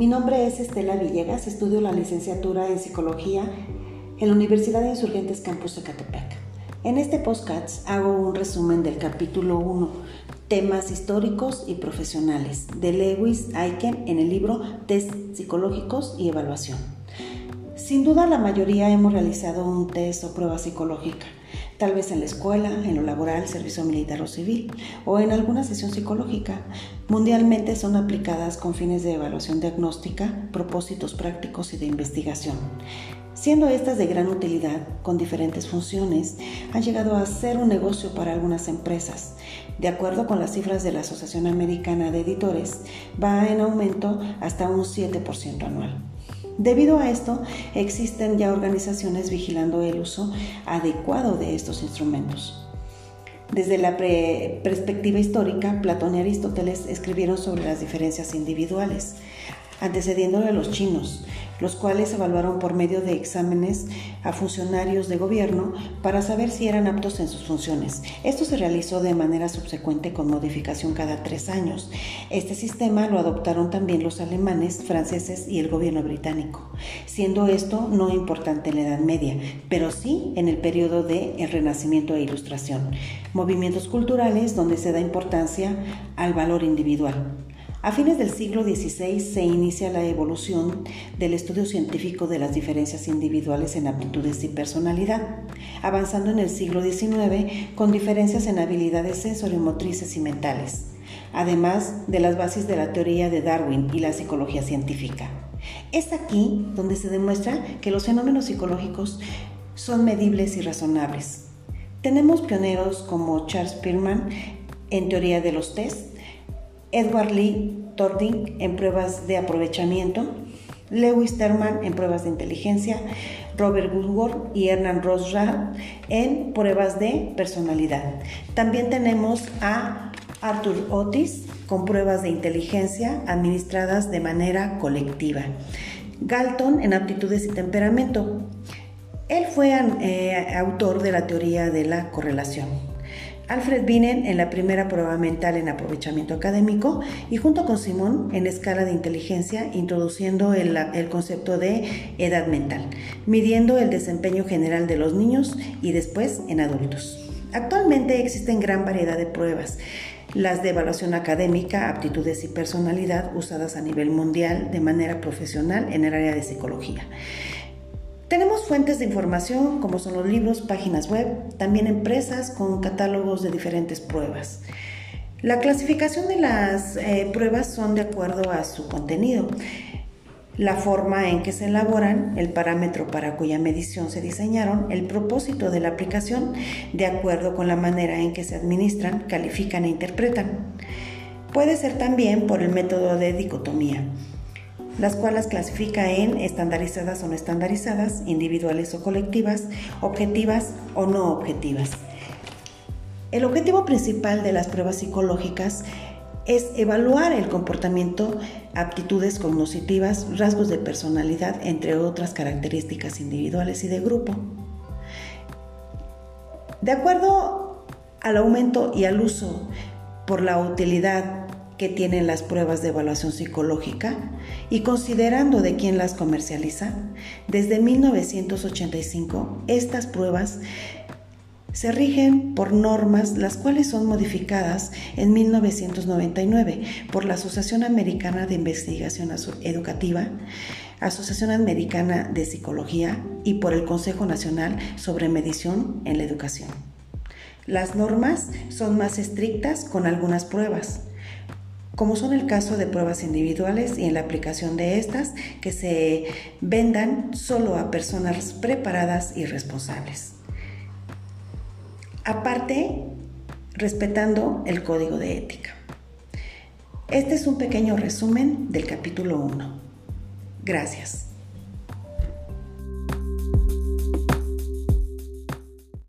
Mi nombre es Estela Villegas, estudio la licenciatura en Psicología en la Universidad de Insurgentes Campus de Catepec. En este podcast hago un resumen del capítulo 1, temas históricos y profesionales, de Lewis Aiken en el libro Test psicológicos y evaluación. Sin duda la mayoría hemos realizado un test o prueba psicológica tal vez en la escuela, en lo laboral, servicio militar o civil, o en alguna sesión psicológica. Mundialmente son aplicadas con fines de evaluación diagnóstica, propósitos prácticos y de investigación. Siendo estas de gran utilidad, con diferentes funciones, han llegado a ser un negocio para algunas empresas. De acuerdo con las cifras de la Asociación Americana de Editores, va en aumento hasta un 7% anual. Debido a esto, existen ya organizaciones vigilando el uso adecuado de estos instrumentos. Desde la perspectiva histórica, Platón y Aristóteles escribieron sobre las diferencias individuales, antecediéndole a los chinos, los cuales evaluaron por medio de exámenes a funcionarios de gobierno para saber si eran aptos en sus funciones. Esto se realizó de manera subsecuente con modificación cada tres años. Este sistema lo adoptaron también los alemanes, franceses y el gobierno británico, siendo esto no importante en la Edad Media, pero sí en el periodo de Renacimiento e Ilustración, movimientos culturales donde se da importancia al valor individual. A fines del siglo XVI se inicia la evolución del estudio científico de las diferencias individuales en aptitudes y personalidad, avanzando en el siglo XIX con diferencias en habilidades sensorimotrices y mentales, además de las bases de la teoría de Darwin y la psicología científica. Es aquí donde se demuestra que los fenómenos psicológicos son medibles y razonables. Tenemos pioneros como Charles Spearman en teoría de los test, Edward Lee Tording en pruebas de aprovechamiento, Lewis Terman en pruebas de inteligencia, Robert Woodward y Hernán Rosra en pruebas de personalidad. También tenemos a Arthur Otis con pruebas de inteligencia administradas de manera colectiva. Galton en aptitudes y temperamento. Él fue eh, autor de la teoría de la correlación. Alfred Binet en la primera prueba mental en aprovechamiento académico y junto con Simón en escala de inteligencia introduciendo el, concepto de edad mental, midiendo el desempeño general de los niños y después en adultos. Actualmente existen gran variedad de pruebas las de evaluación académica, aptitudes y personalidad usadas a nivel mundial de manera profesional en el área de psicología. Tenemos fuentes de información como son los libros, páginas web, también empresas con catálogos de diferentes pruebas. La clasificación de las eh, pruebas son de acuerdo a su contenido, la forma en que se elaboran, el parámetro para cuya medición se diseñaron, el propósito de la aplicación, de acuerdo con la manera en que se administran, califican e interpretan. Puede ser también por el método de dicotomía las cuales clasifica en estandarizadas o no estandarizadas, individuales o colectivas, objetivas o no objetivas. El objetivo principal de las pruebas psicológicas es evaluar el comportamiento, aptitudes cognitivas, rasgos de personalidad, entre otras características individuales y de grupo. De acuerdo al aumento y al uso por la utilidad que tienen las pruebas de evaluación psicológica y considerando de quién las comercializa, desde 1985 estas pruebas se rigen por normas las cuales son modificadas en 1999 por la Asociación Americana de Investigación Educativa, Asociación Americana de Psicología y por el Consejo Nacional sobre Medición en la Educación. Las normas son más estrictas con algunas pruebas, como son el caso de pruebas individuales y en la aplicación de estas que se vendan solo a personas preparadas y responsables. Aparte, respetando el código de ética. Este es un pequeño resumen del capítulo 1. Gracias.